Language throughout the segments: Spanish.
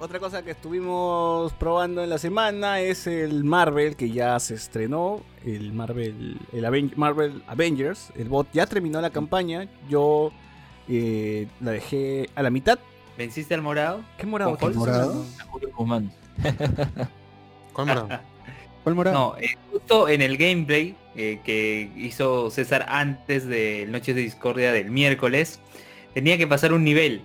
otra cosa que estuvimos probando en la semana es el Marvel que ya se estrenó, el Marvel, el Marvel Avengers, el bot ya terminó la campaña, yo eh, la dejé a la mitad. ¿Venciste al morado? ¿Qué morado? ¿Qué morado? ¿Cuál morado? ¿Cuál morado? No, eh, justo en el gameplay eh, que hizo César antes de Noches de Discordia del miércoles, tenía que pasar un nivel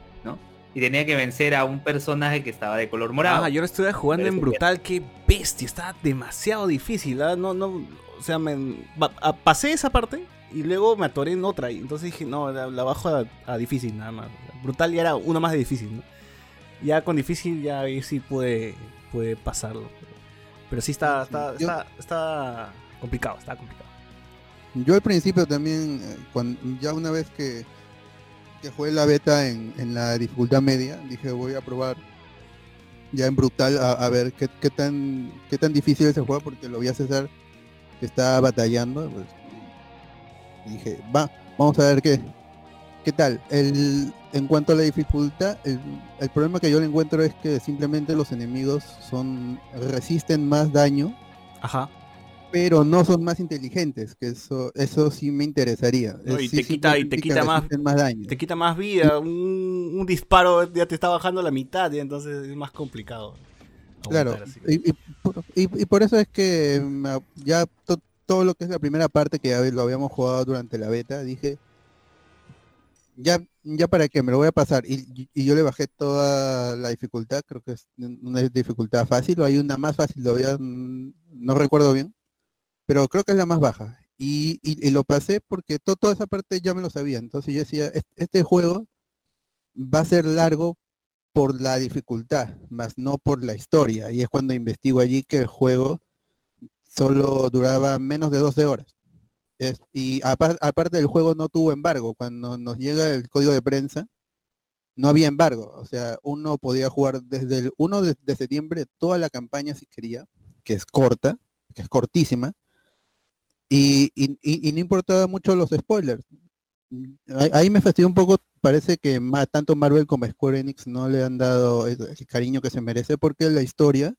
y tenía que vencer a un personaje que estaba de color morado. Ah, yo lo estuve jugando en brutal, qué bestia, estaba demasiado difícil, no, no, o sea, me, pasé esa parte y luego me atoré en otra y entonces dije, no, la, bajo a, difícil nada más. Brutal ya era una más de difícil, ¿no? Ya con difícil ya ahí sí pude, pude pasarlo. Pero sí está, está, está, está complicado, está complicado. Yo al principio también, eh, cuando, ya una vez que que jugué la beta en, la dificultad media, dije voy a probar ya en brutal a, ver qué, tan qué tan difícil es el juego porque lo vi a César que está batallando. Pues, dije, va, vamos a ver qué, qué tal. El, en cuanto a la dificultad, el, el, problema que yo le encuentro es que simplemente los enemigos son resisten más daño. Ajá pero no son más inteligentes, que eso eso sí me interesaría. y, te quita, y te quita más, daño. te quita más vida, un, disparo ya te está bajando la mitad y entonces es más complicado. Claro, y, por, eso es que mm, ya todo lo que es la primera parte que lo habíamos jugado durante la beta, dije, ya, ya para qué, me lo voy a pasar. Y, yo le bajé toda la dificultad, creo que es una dificultad fácil, o hay una más fácil, todavía mm, no recuerdo bien pero creo que es la más baja. Y, lo pasé porque toda esa parte ya me lo sabía. Entonces yo decía, este juego va a ser largo por la dificultad, más no por la historia. Y es cuando investigo allí que el juego solo duraba menos de 12 horas. y aparte del juego no tuvo embargo. Cuando nos llega el código de prensa, no había embargo. O sea, uno podía jugar desde el 1 de septiembre toda la campaña si quería, que es corta, que es cortísima, y, no importaba mucho los spoilers. Ahí, me fastidió un poco, parece que tanto Marvel como Square Enix no le han dado el, cariño que se merece porque la historia,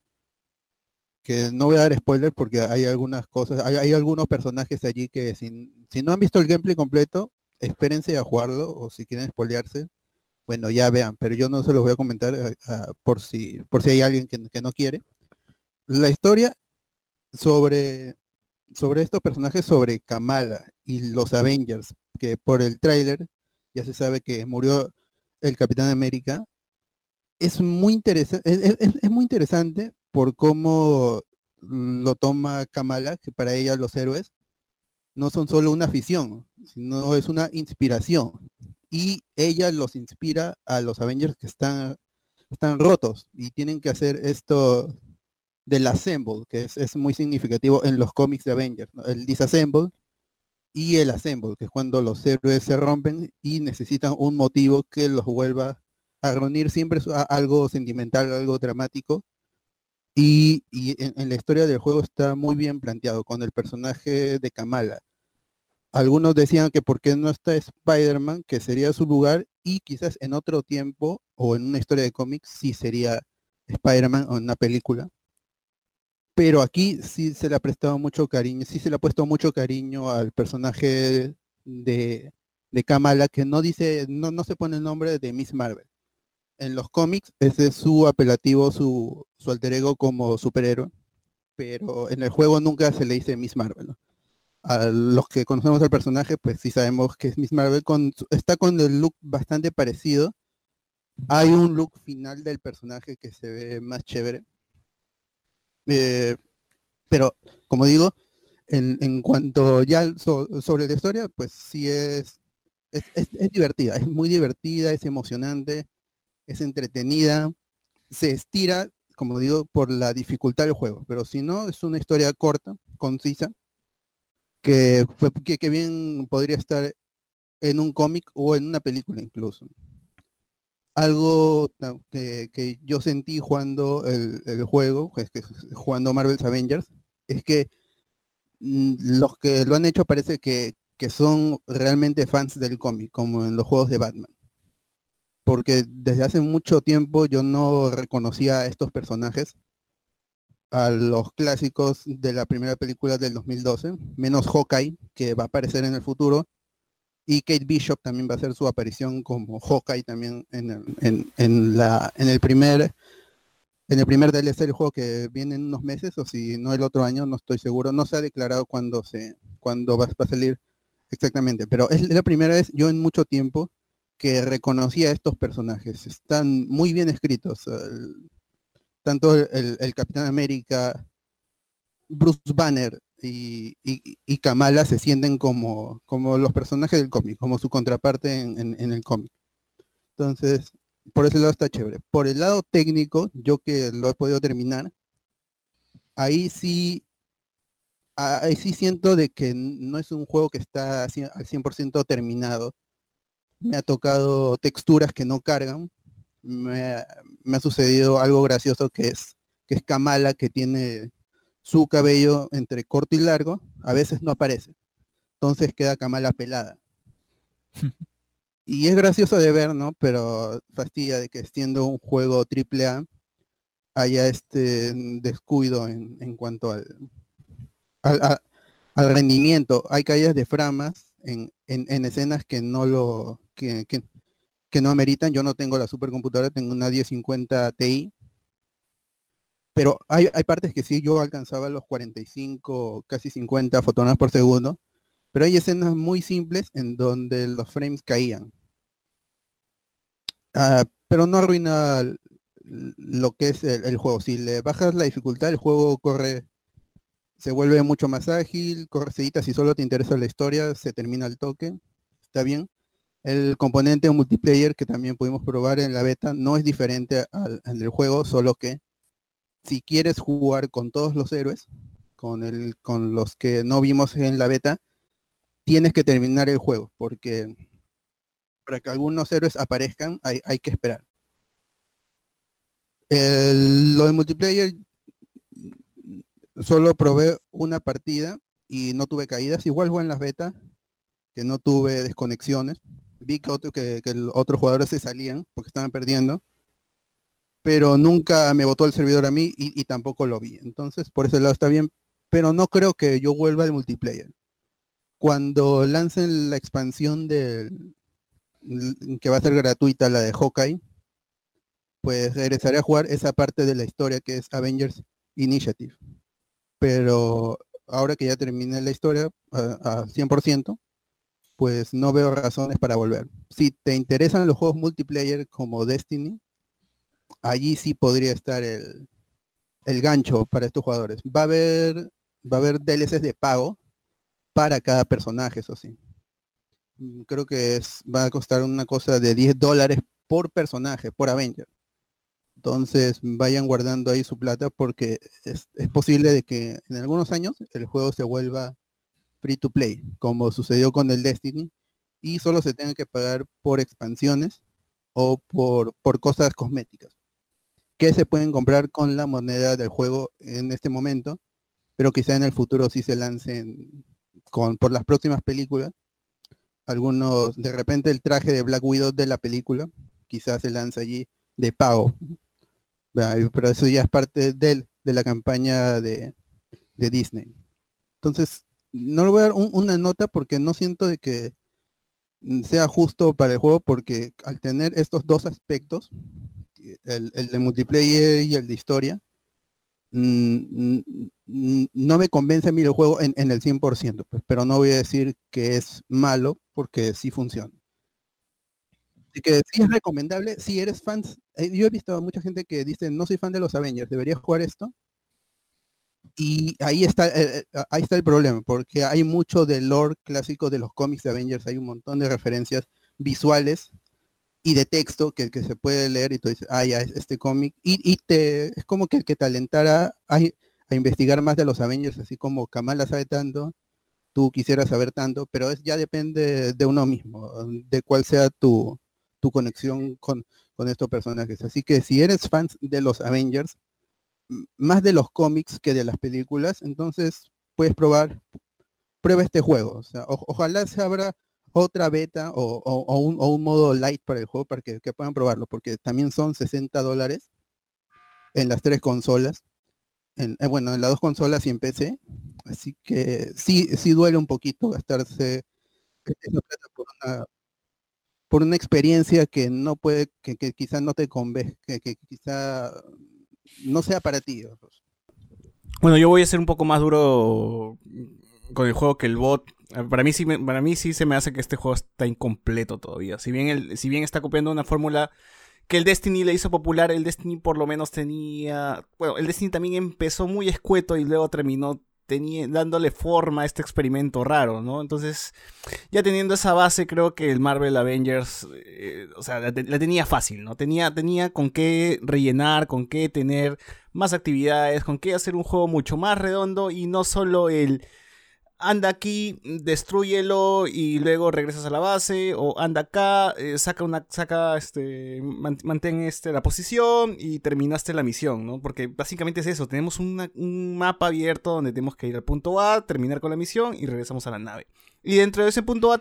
que no voy a dar spoilers porque hay algunas cosas, hay, algunos personajes allí que si, si no han visto el gameplay completo, espérense a jugarlo o si quieren spoilearse, bueno, ya vean, pero yo no se los voy a comentar eh, por, si, por si hay alguien que no quiere. La historia sobre sobre estos personajes, sobre Kamala y los Avengers, que por el tráiler ya se sabe que murió el Capitán América, es muy interesante, es, muy interesante por cómo lo toma Kamala, que para ella los héroes no son solo una afición, sino es una inspiración. Y ella los inspira a los Avengers que están, están rotos y tienen que hacer esto, del assemble, que es, muy significativo en los cómics de Avengers, el disassemble y el assemble, que es cuando los héroes se rompen y necesitan un motivo que los vuelva a reunir siempre algo sentimental, algo dramático. Y, en, la historia del juego está muy bien planteado con el personaje de Kamala. Algunos decían que por qué no está Spider-Man, que sería su lugar, y quizás en otro tiempo o en una historia de cómics sí sería Spider-Man o en una película pero aquí sí se le ha prestado mucho cariño, sí se le ha puesto mucho cariño al personaje de, Kamala, que no dice, no, no se pone el nombre de Miss Marvel. En los cómics, ese es su apelativo, su, su alter ego como superhéroe, pero en el juego nunca se le dice Miss Marvel. A los que conocemos al personaje, pues sí sabemos que es Miss Marvel, con, está con el look bastante parecido. Hay un look final del personaje que se ve más chévere, eh, pero, como digo, en, cuanto ya sobre la historia, pues sí es es, divertida, es muy divertida, es emocionante, es entretenida, se estira, como digo, por la dificultad del juego, pero si no, es una historia corta, concisa, que, que, que bien podría estar en un cómic o en una película incluso algo que, yo sentí jugando el, juego, jugando Marvel's Avengers, es que mm, los que lo han hecho parece que, son realmente fans del cómic, como en los juegos de Batman. porque desde hace mucho tiempo yo no reconocía a estos personajes, a los clásicos de la primera película del 2012, menos Hawkeye, que va a aparecer en el futuro, y Kate Bishop también va a hacer su aparición como Hawkeye también en, la, en el primer en el primer DLC del juego que viene en unos meses o si no el otro año, no estoy seguro, no se ha declarado cuándo se cuándo va, a salir exactamente, pero es la primera vez yo en mucho tiempo que reconocí a estos personajes. Están muy bien escritos. tanto el, Capitán América, Bruce Banner y, Kamala se sienten como, como los personajes del cómic, como su contraparte en, en el cómic. Entonces, por ese lado está chévere. Por el lado técnico, yo que lo he podido terminar, ahí sí, ahí sí siento de que no es un juego que está al 100% terminado. Me ha tocado texturas que no cargan. Me, ha sucedido algo gracioso que es, que es Kamala, que tiene su cabello entre corto y largo, a veces no aparece. Entonces queda Kamala pelada. Y es gracioso de ver, ¿no? Pero fastidia de que siendo un juego AAA haya este descuido en, cuanto al, al, rendimiento. Hay caídas de framas en, escenas que no lo que, que, no ameritan. Yo no tengo la supercomputadora, tengo una 1050 Ti. Pero hay, hay partes que sí, yo alcanzaba los 45, casi 50 fotonas por segundo pero hay escenas muy simples en donde los frames caían. Ah, pero no arruina lo que es el, juego. Si le bajas la dificultad, el juego corre, se vuelve mucho más ágil, corre seguita, si solo te interesa la historia, se termina el toque, está bien. El componente multiplayer que también pudimos probar en la beta no es diferente al, al del juego, solo que si quieres jugar con todos los héroes, con, el, los que no vimos en la beta, tienes que terminar el juego, porque para que algunos héroes aparezcan hay, que esperar. lo de multiplayer solo probé una partida y no tuve caídas. Igual fue en las betas, que no tuve desconexiones. Vi que, otros jugadores se salían porque estaban perdiendo. Pero nunca me votó el servidor a mí y, y tampoco lo vi. Entonces, por ese lado está bien. Pero no creo que yo vuelva al multiplayer cuando lancen la expansión de que va a ser gratuita, la de Hawkeye, pues regresaré a jugar esa parte de la historia que es Avengers Initiative. Pero ahora que ya terminé la historia a, 100%, pues no veo razones para volver. Si te interesan los juegos multiplayer como Destiny, allí sí podría estar el, el gancho para estos jugadores. Va a haber, va a haber DLCs de pago, para cada personaje, eso sí. Mm, creo que es, va a costar una cosa de 10 dólares por personaje, por Avenger. Entonces vayan guardando ahí su plata porque es, posible de que en algunos años el juego se vuelva free to play, como sucedió con el Destiny, y solo se tenga que pagar por expansiones o por, por cosas cosméticas, que se pueden comprar con la moneda del juego en este momento, pero quizá en el futuro sí se lancen por las próximas películas. Algunos, de repente el traje de Black Widow de la película, quizás se lanza allí de pago. Pero eso ya es parte de, de la campaña de, Disney. Entonces, no le voy a dar una nota porque no siento de que sea justo para el juego porque al tener estos dos aspectos, el, de multiplayer y el de historia, Mm, no me convence a mí el juego en, el 100%, pues, pero no voy a decir que es malo porque sí funciona. Así que sí es recomendable, si eres fan, eh, yo he visto a mucha gente que dice, no soy fan de los Avengers, deberías jugar esto. Y ahí está, eh, eh, ahí está el problema, porque hay mucho del lore clásico de los cómics de Avengers, hay un montón de referencias visuales y de texto que, que se puede leer y tú dices, ah, ya, este cómic. Y, y, te, es como que, que te alentara a, a, investigar más de los Avengers, así como Kamala sabe tanto, tú quisieras saber tanto, pero es ya depende de uno mismo, de cuál sea tu, tu conexión con, con estos personajes. Así que si eres fan de los Avengers, más de los cómics que de las películas, entonces puedes probar, prueba este juego. O sea, ojalá se abra otra beta o, un, modo light para el juego para que, puedan probarlo, porque también son 60 dólares en las tres consolas. En, eh, bueno, en las dos consolas y en PC. Así que sí, sí duele un poquito gastarse por una, por una experiencia que no puede, que, que quizás no te convence, que, que quizá no sea para ti. Bueno, yo voy a ser un poco más duro con el juego que el bot. Para mí sí, para mí sí se me hace que este juego está incompleto todavía. Si bien, el, si bien está copiando una fórmula que el Destiny le hizo popular, el Destiny por lo menos tenía... Bueno, el Destiny también empezó muy escueto y luego terminó dándole forma a este experimento raro, ¿no? Entonces, ya teniendo esa base, creo que el Marvel Avengers, eh, o sea, la, tenía fácil, ¿no? Tenía, tenía con qué rellenar, con qué tener más actividades, con qué hacer un juego mucho más redondo y no solo el anda aquí, destruyelo y luego regresas a la base, o anda acá, eh, saca una, saca, este, mantén este, la posición y terminaste la misión, ¿no? Porque básicamente es eso, tenemos un mapa abierto donde tenemos que ir al punto A, terminar con la misión y regresamos a la nave. Y dentro de ese punto A,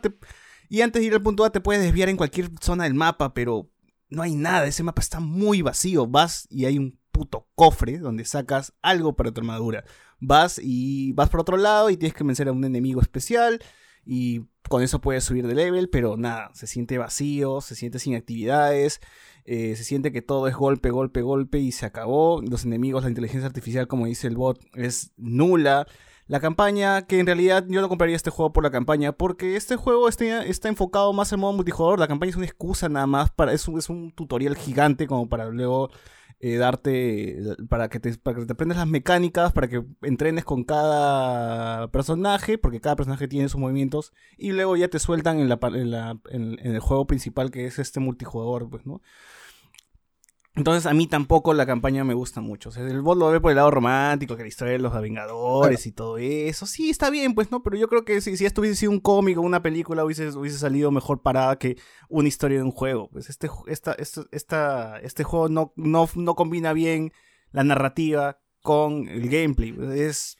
y antes de ir al punto A te puedes desviar en cualquier zona del mapa, pero no hay nada, ese mapa está muy vacío, vas y hay un puto cofre donde sacas algo para tu armadura vas y vas por otro lado y tienes que vencer a un enemigo especial y con eso puedes subir de level, pero nada, se siente vacío, se siente sin actividades, eh, se siente que todo es golpe, golpe, golpe y se acabó. Los enemigos, la inteligencia artificial, como dice el bot, es nula. La campaña, que en realidad yo no compraría este juego por la campaña, porque este juego está, está enfocado más en modo multijugador. La campaña es una excusa nada más, para, es, es un tutorial gigante como para luego eh, darte para que, te, para que te aprendas las mecánicas, para que entrenes con cada personaje, porque cada personaje tiene sus movimientos, y luego ya te sueltan en, la, en, la, en el juego principal que es este multijugador, pues, ¿no? Entonces a mí tampoco la campaña me gusta mucho. O sea, el bot lo ve por el lado romántico, que la historia de los Vengadores y todo eso. Sí, está bien, pues, ¿no? Pero yo creo que si, si esto hubiese sido un cómic o una película, hubiese, hubiese salido mejor parada que una historia de un juego. Pues este, esta, esta, este juego no, no, no combina bien la narrativa con el gameplay. Es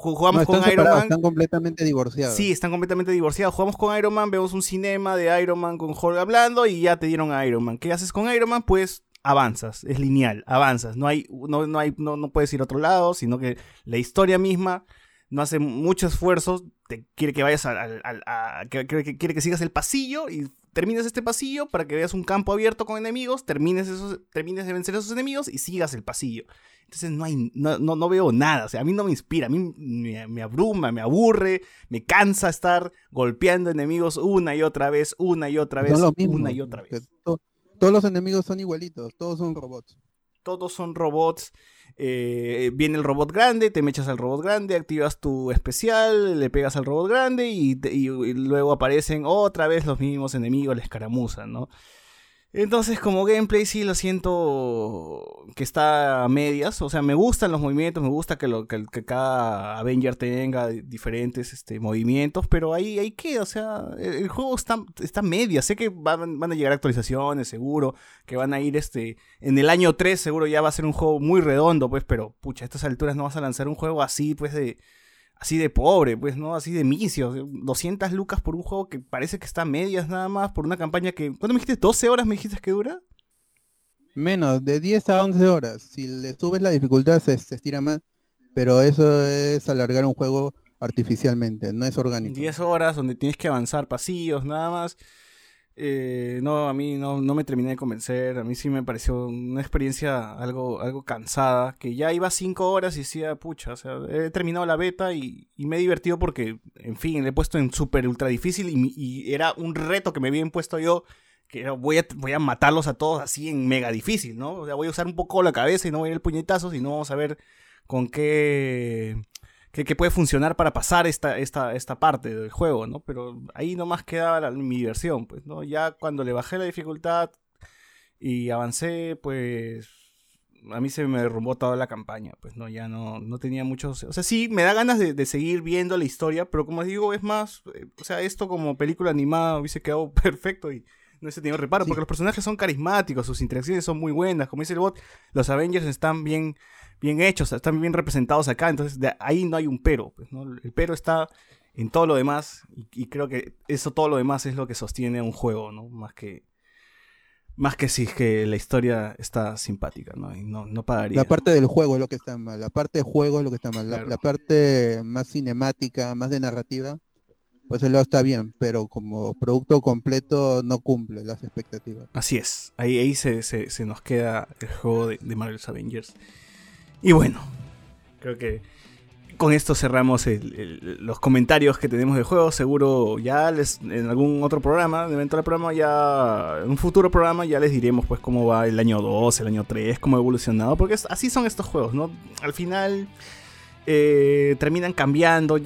jugamos con Iron Man. Están completamente divorciados. Sí, están completamente divorciados. Jugamos con Iron Man, vemos un cinema de Iron Man con Hulk hablando y ya te dieron a Iron Man. ¿Qué haces con Iron Man? Pues avanzas, es lineal, avanzas, no hay, no, no hay, no, no puedes ir a otro lado, sino que la historia misma no hace mucho esfuerzo, te quiere que vayas al, a, quiere, que sigas el pasillo y termines este pasillo para que veas un campo abierto con enemigos, termines esos, termines de vencer a esos enemigos y sigas el pasillo. Entonces no hay, no, no, veo nada, o sea, a mí no me inspira, a mí me, abruma, me aburre, me cansa estar golpeando enemigos una y otra vez, una y otra vez, una y otra vez. Todos los enemigos son igualitos, todos son robots. Todos son robots. Eh, viene el robot grande, te mechas al robot grande, activas tu especial, le pegas al robot grande y, luego aparecen otra vez los mismos enemigos, la escaramuza, ¿no? Entonces, como gameplay, sí lo siento que está a medias. O sea, me gustan los movimientos, me gusta que, lo, que, cada Avenger tenga diferentes este, movimientos, pero ahí, ahí queda. O sea, el, juego está, está a medias. Sé que van, van, a llegar actualizaciones, seguro, que van a ir este. En el año 3, seguro ya va a ser un juego muy redondo, pues, pero pucha, a estas alturas no vas a lanzar un juego así, pues, de así de pobre, pues, ¿no? Así de misio. 200 lucas por un juego que parece que está a medias nada más, por una campaña que... ¿Cuánto me dijiste? ¿12 horas me dijiste que dura? Menos, de 10 a 11 horas. Si le subes la dificultad se, se estira más, pero eso es alargar un juego artificialmente, no es orgánico. 10 horas donde tienes que avanzar pasillos, nada más. Eh, no, a mí no, no, me terminé de convencer. A mí sí me pareció una experiencia algo, algo cansada. Que ya iba cinco horas y decía, pucha, o sea, he terminado la beta y, me he divertido porque, en fin, le he puesto en súper ultra difícil y, era un reto que me había impuesto yo. Que voy a, voy a matarlos a todos así en mega difícil, ¿no? O sea, voy a usar un poco la cabeza y no voy a ir el puñetazo, sino vamos a ver con qué que, puede funcionar para pasar esta, esta, esta parte del juego, ¿no? Pero ahí nomás quedaba mi diversión, pues, ¿no? Ya cuando le bajé la dificultad y avancé, pues a mí se me derrumbó toda la campaña, pues no, ya no, no tenía muchos... O sea, sí, me da ganas de, seguir viendo la historia, pero como digo, es más, eh, o sea, esto como película animada hubiese quedado perfecto y no hubiese tenido reparo, porque los personajes son carismáticos, sus interacciones son muy buenas, como dice el bot, los Avengers están bien bien hechos, están bien representados acá, entonces de ahí no hay un pero, pues, ¿no? El pero está en todo lo demás. Y, creo que eso todo lo demás es lo que sostiene un juego, ¿no? Más que más que si es que la historia está simpática, ¿no? Y no, no pagaría. La parte del juego es lo que está mal. La parte de juego es lo que está mal. La, parte más cinemática, más de narrativa, pues el lado está bien, pero como producto completo no cumple las expectativas. Así es. Ahí, ahí se, se, nos queda el juego de, de Avengers. Y bueno, creo que con esto cerramos los comentarios que tenemos del juego. Seguro ya les, en algún otro programa, dentro del programa ya, en un futuro programa ya les diremos pues cómo va el año 2, el año 3, cómo ha evolucionado. Porque así son estos juegos, ¿no? Al final eh, terminan cambiando,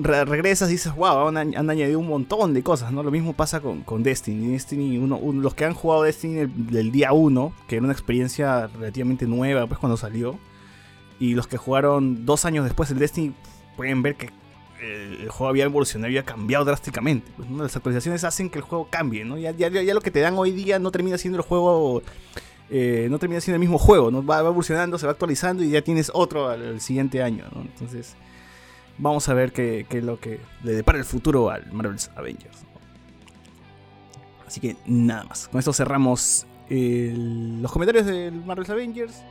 regresas y dices, wow, han, añadido un montón de cosas, ¿no? Lo mismo pasa con, Destiny. Destiny uno, los que han jugado Destiny del día 1, que era una experiencia relativamente nueva pues cuando salió y los que jugaron dos años después el Destiny pueden ver que el juego había evolucionado, había cambiado drásticamente. Pues, Las actualizaciones hacen que el juego cambie, ¿no? Ya, ya, lo que te dan hoy día no termina siendo el juego, eh, no termina siendo el mismo juego, ¿no? Va, evolucionando, se va actualizando y ya tienes otro al, siguiente año. Entonces, vamos a ver qué, es lo que le depara el futuro al Marvel's Avengers. Así que nada más. Con esto cerramos los comentarios del Marvel's Avengers.